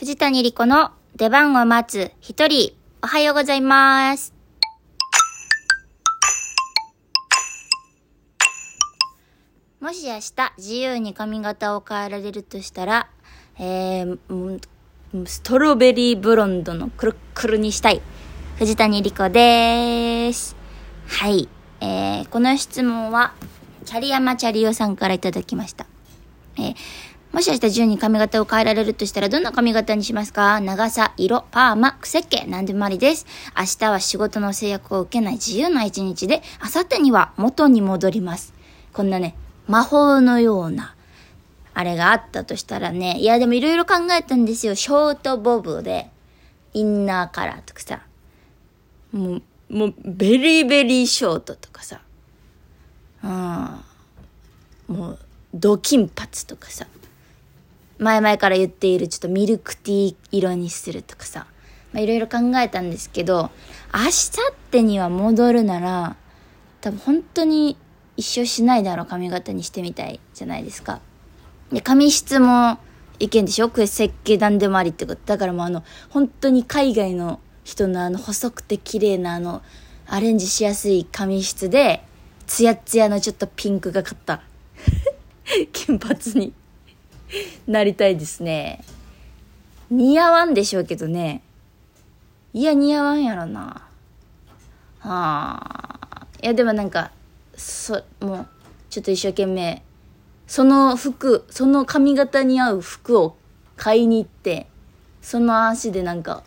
藤谷莉子の出番を待つ一人、おはようございます。もし明日自由に髪型を変えられるとしたら、えー、ストロベリーブロンドのくるっくるにしたい。藤谷莉子です。はい。えー、この質問は、チャリヤマチャリオさんからいただきました。えーもし明日自由に髪型を変えられるとしたらどんな髪型にしますか？長さ、色、パーマ、癖っ気、何でもありです。明日は仕事の制約を受けない自由な一日で、明後日には元に戻ります。こんなね、魔法のような、あれがあったとしたらね、いやでもいろいろ考えたんですよ。ショートボブで、インナーカラーとかさ、もう、もう、ベリーベリーショートとかさ、うん、もう、ド金髪とかさ、前々から言っているちょっとミルクティー色にするとかさ、まあいろいろ考えたんですけど、明後日には戻るなら、多分本当に一生しないだろう髪型にしてみたいじゃないですか。で、髪質もいけんでしょ？これ設計なんでもありってこと。だからもうあの、本当に海外の人のあの細くて綺麗なあの、アレンジしやすい髪質で、ツヤツヤのちょっとピンクがかった。金髪に なりたいですね。似合わんでしょうけどね。いや、似合わんやろな。はあ。いや、でもなんか、そ、もう、ちょっと一生懸命、その服、その髪型に合う服を買いに行って、その足でなんか、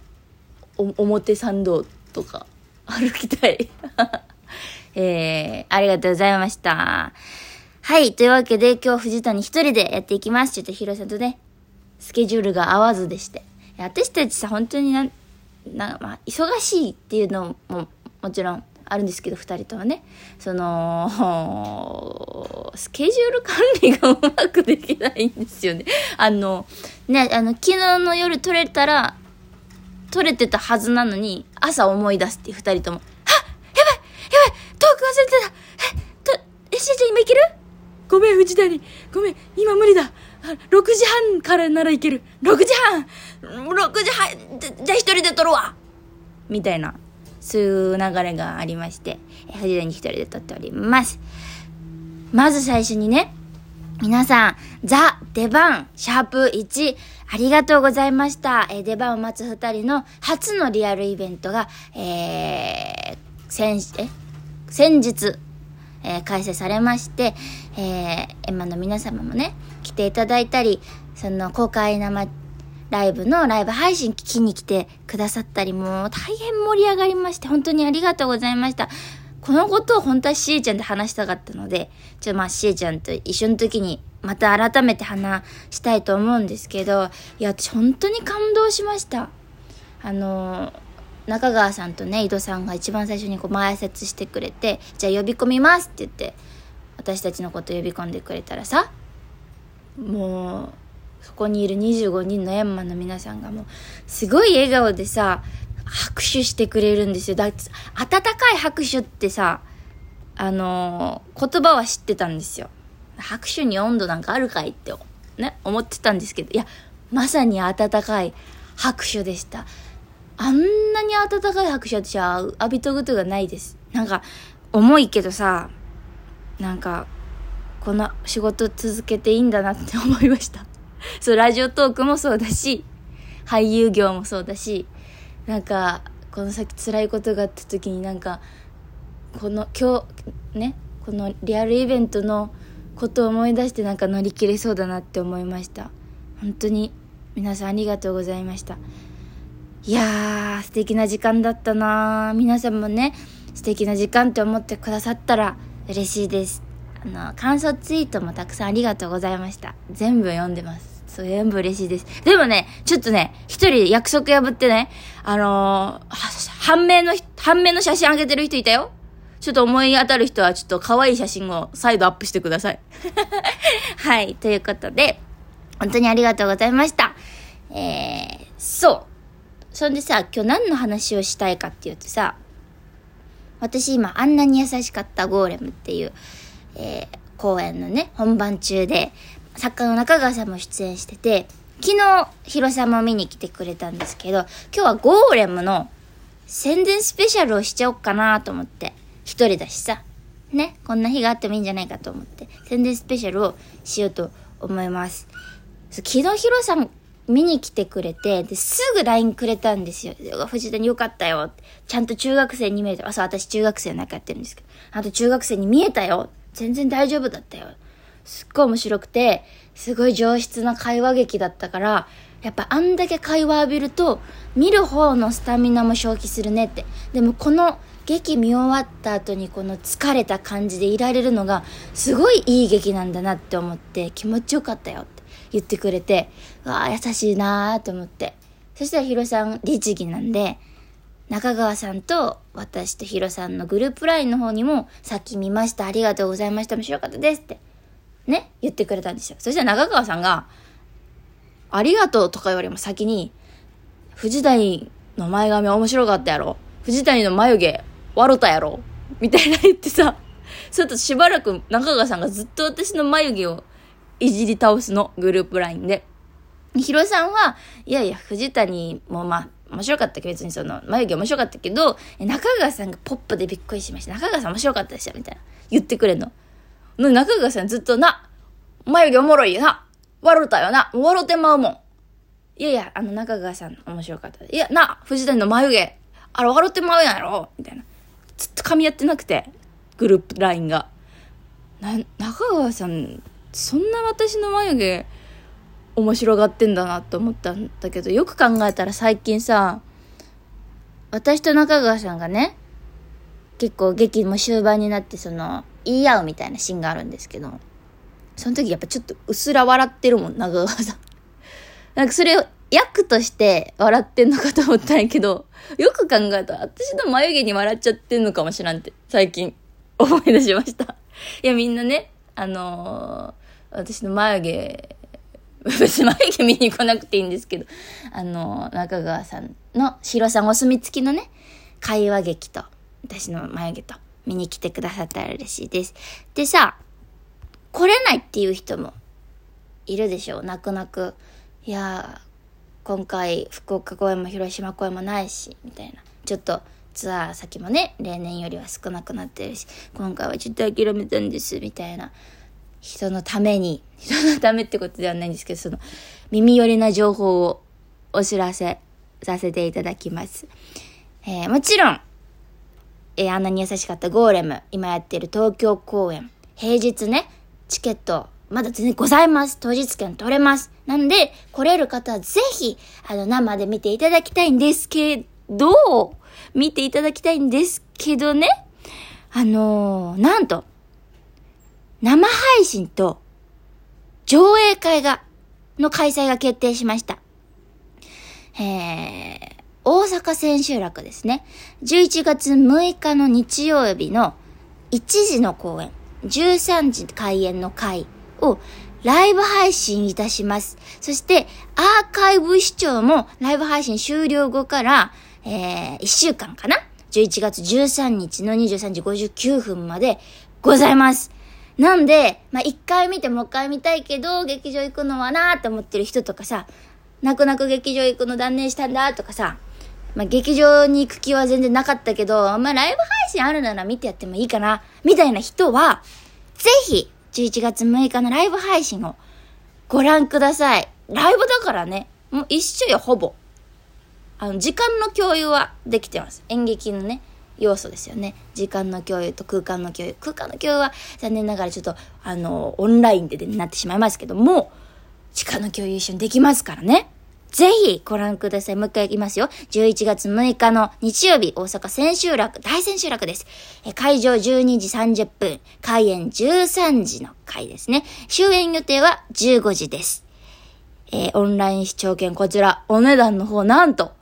表参道とか歩きたい。えー、ありがとうございました。はい。というわけで、今日藤谷一人でやっていきます。ちょっとヒロさんとね、スケジュールが合わずでして。私たちさ、本当にな、な、まあ、忙しいっていうのも、もちろんあるんですけど、二人とはね。その、スケジュール管理がうまくできないんですよね。あの、ね、あの、昨日の夜撮れたら、撮れてたはずなのに、朝思い出すっていう二人とも、はっやばいやばいトーク忘れてたえ、と、え、しーちゃん今いけるごめん、藤谷。ごめん、今無理だ。6時半からならいける。6時半 !6 時半じゃじゃ一人で撮るわみたいな、そういう流れがありまして、藤谷一人で撮っております。まず最初にね、皆さん、ザ・出番、シャープ1、ありがとうございました。え出番を待つ二人の初のリアルイベントが、えー、先、え先日、えー開催されまして、えー、エマの皆様もね、来ていただいたり、その公開生ライブのライブ配信聞きに来てくださったり、もう大変盛り上がりまして、本当にありがとうございました。このことを本当はしえちゃんで話したかったので、ちょっとまあしえちゃんと一緒の時にまた改めて話したいと思うんですけど、いや、私本当に感動しました。あのー中川さんとね井戸さんが一番最初にこう前説してくれて「じゃあ呼び込みます」って言って私たちのこと呼び込んでくれたらさもうそこにいる25人のヤンマの皆さんがもうすごい笑顔でさ拍手してくれるんですよ。だって温かい拍手ってさあのー言葉は知ってたんですよ。拍手に温度なんかあるかいってね思ってたんですけどいやまさに温かい拍手でした。あんなに温かい拍手私は浴びたことがないです。なんか、重いけどさ、なんか、この仕事続けていいんだなって思いました。そう、ラジオトークもそうだし、俳優業もそうだし、なんか、この先辛いことがあった時になんか、この、今日、ね、このリアルイベントのことを思い出してなんか乗り切れそうだなって思いました。本当に皆さんありがとうございました。いやー、素敵な時間だったなー皆さんもね、素敵な時間って思ってくださったら嬉しいです。あの、感想ツイートもたくさんありがとうございました。全部読んでます。そう、全部嬉しいです。でもね、ちょっとね、一人約束破ってね、あのー、明の、判明の写真あげてる人いたよちょっと思い当たる人はちょっと可愛い写真を再度アップしてください。はい、ということで、本当にありがとうございました。えー、そう。そんでさ、今日何の話をしたいかっていうとさ、私今あんなに優しかったゴーレムっていう、えー、公演のね、本番中で、作家の中川さんも出演してて、昨日、ヒロさんも見に来てくれたんですけど、今日はゴーレムの宣伝スペシャルをしちゃおうかなと思って。一人だしさ。ね、こんな日があってもいいんじゃないかと思って、宣伝スペシャルをしようと思います。昨日ヒロさん見に来てくれて、で、すぐ LINE くれたんですよ。藤谷よかったよ。ちゃんと中学生に見えた。あ、そう、私中学生の中やってるんですけど。あと中学生に見えたよ。全然大丈夫だったよ。すっごい面白くて、すごい上質な会話劇だったから、やっぱあんだけ会話浴びると、見る方のスタミナも消費するねって。でもこの劇見終わった後にこの疲れた感じでいられるのが、すごいいい劇なんだなって思って気持ちよかったよ言ってくれて、わあ優しいなーと思って。そしたらヒロさん律儀なんで、中川さんと私とヒロさんのグループ LINE の方にも、さっき見ました、ありがとうございました、面白かったですってね、言ってくれたんですよ。そしたら中川さんが、ありがとうとか言われも先に、藤谷の前髪面白かったやろ。藤谷の眉毛、笑ったやろ。みたいな言ってさ、そとしばらく中川さんがずっと私の眉毛をいじり倒すの、グループ LINE で。ヒロさんは、いやいや、藤谷もまあ、面白かったけど、別にその、眉毛面白かったけど、中川さんがポップでびっくりしました。中川さん面白かったでしょみたいな。言ってくれんの。の中川さんずっとな、眉毛おもろいよな。笑うたよな。笑うてまうもん。いやいや、あの中川さん面白かった。いや、な、藤谷の眉毛、あれ笑ってまうやろみたいな。ずっと噛み合ってなくて、グループ LINE が。な、中川さん、そんな私の眉毛、面白がってんだなって思ったんだけど、よく考えたら最近さ、私と中川さんがね、結構劇も終盤になってその、言い合うみたいなシーンがあるんですけど、その時やっぱちょっとうすら笑ってるもん、長川さん。なんかそれを役として笑ってんのかと思ったんやけど、よく考えたら私の眉毛に笑っちゃってんのかもしらんって、最近思い出しました。いや、みんなね、あのー、私の眉毛、別に眉毛見に来なくていいんですけど、あの、中川さんの、白さんお墨付きのね、会話劇と、私の眉毛と、見に来てくださったら嬉しいです。でさ、来れないっていう人もいるでしょう。泣く泣く。いや今回福岡公演も広島公演もないし、みたいな。ちょっとツアー先もね、例年よりは少なくなってるし、今回はちょっと諦めたんです、みたいな。人のために、人のためってことではないんですけど、その、耳寄りな情報をお知らせさせていただきます。えー、もちろん、えー、あんなに優しかったゴーレム、今やってる東京公演、平日ね、チケット、まだ全然ございます。当日券取れます。なんで、来れる方はぜひ、あの、生で見ていただきたいんですけど、見ていただきたいんですけどね、あのー、なんと、生配信と、上映会が、の開催が決定しました。えー、大阪千秋楽ですね。11月6日の日曜日の1時の公演、13時開演の回をライブ配信いたします。そして、アーカイブ視聴もライブ配信終了後から、えー、1週間かな ?11 月13日の23時59分までございます。なんで、まあ、一回見てもう一回見たいけど、劇場行くのはなーって思ってる人とかさ、泣く泣く劇場行くの断念したんだとかさ、まあ、劇場に行く気は全然なかったけど、まあ、ライブ配信あるなら見てやってもいいかな、みたいな人は、ぜひ、11月6日のライブ配信をご覧ください。ライブだからね、もう一緒よ、ほぼ。あの、時間の共有はできてます。演劇のね、要素ですよね。時間の共有と空間の共有。空間の共有は残念ながらちょっと、あの、オンラインででなってしまいますけども、時間の共有一緒にできますからね。ぜひご覧ください。もう一回言いますよ。11月6日の日曜日、大阪千秋楽、大千秋楽です。え会場12時30分、開演13時の回ですね。終演予定は15時です。えー、オンライン視聴券こちら、お値段の方なんと、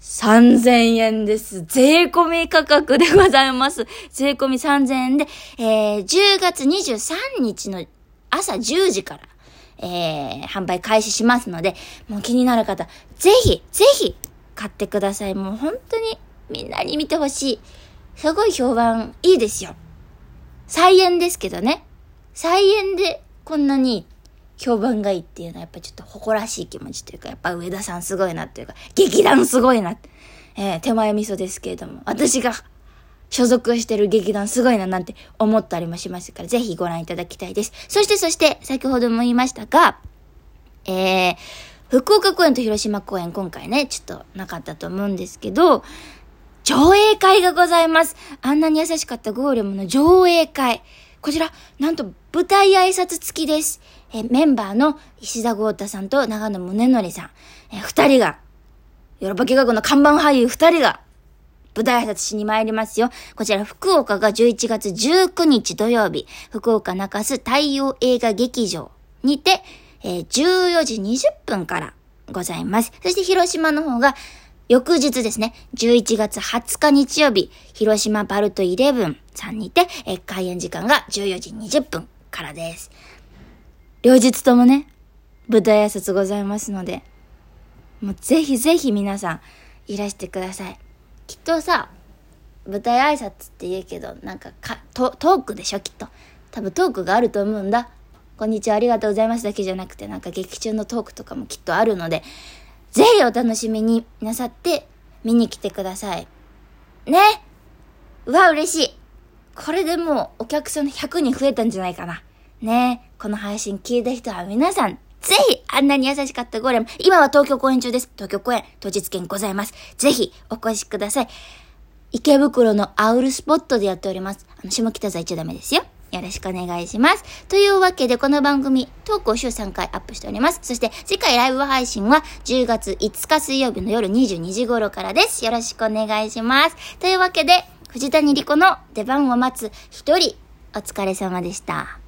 3000円です。税込み価格でございます。税込み3000円で、えー、10月23日の朝10時から、えー、販売開始しますので、もう気になる方、ぜひ、ぜひ、買ってください。もう本当にみんなに見てほしい。すごい評判いいですよ。再演ですけどね。再演でこんなに評判がいいっていうのはやっぱちょっと誇らしい気持ちというか、やっぱ上田さんすごいなっていうか、劇団すごいな。えー、手前味噌ですけれども、私が所属してる劇団すごいななんて思ったりもしますから、ぜひご覧いただきたいです。そしてそして、先ほども言いましたが、えー、福岡公演と広島公演今回ね、ちょっとなかったと思うんですけど、上映会がございます。あんなに優しかったゴーレムの上映会。こちら、なんと舞台挨拶付きです。えメンバーの石田豪太さんと長野宗則さん、え二人が、ヨーロッパ企画の看板俳優二人が、舞台挨拶しに参りますよ。こちら、福岡が11月19日土曜日、福岡中洲太陽映画劇場にて、えー、14時20分からございます。そして広島の方が、翌日ですね、11月20日日曜日、広島バルト11さんにて、えー、開演時間が14時20分からです。両日ともね、舞台挨拶ございますので、もうぜひぜひ皆さんいらしてください。きっとさ、舞台挨拶って言うけど、なんかかトークでしょ、きっと。多分トークがあると思うんだ。こんにちは、ありがとうございますだけじゃなくて、なんか劇中のトークとかもきっとあるので、ぜひお楽しみになさって見に来てください。ねうわ、嬉しい。これでもうお客さん100人増えたんじゃないかな。ねえこの配信聞いた人は皆さん、ぜひ、あんなに優しかったゴーレム、今は東京公演中です。東京公演、当日券ございます。ぜひ、お越しください。池袋のアウルスポットでやっております。あの、下北沢行っちゃダメですよ。よろしくお願いします。というわけで、この番組、トークを週3回アップしております。そして、次回ライブ配信は10月5日水曜日の夜22時頃からです。よろしくお願いします。というわけで、藤谷莉子の出番を待つ一人、お疲れ様でした。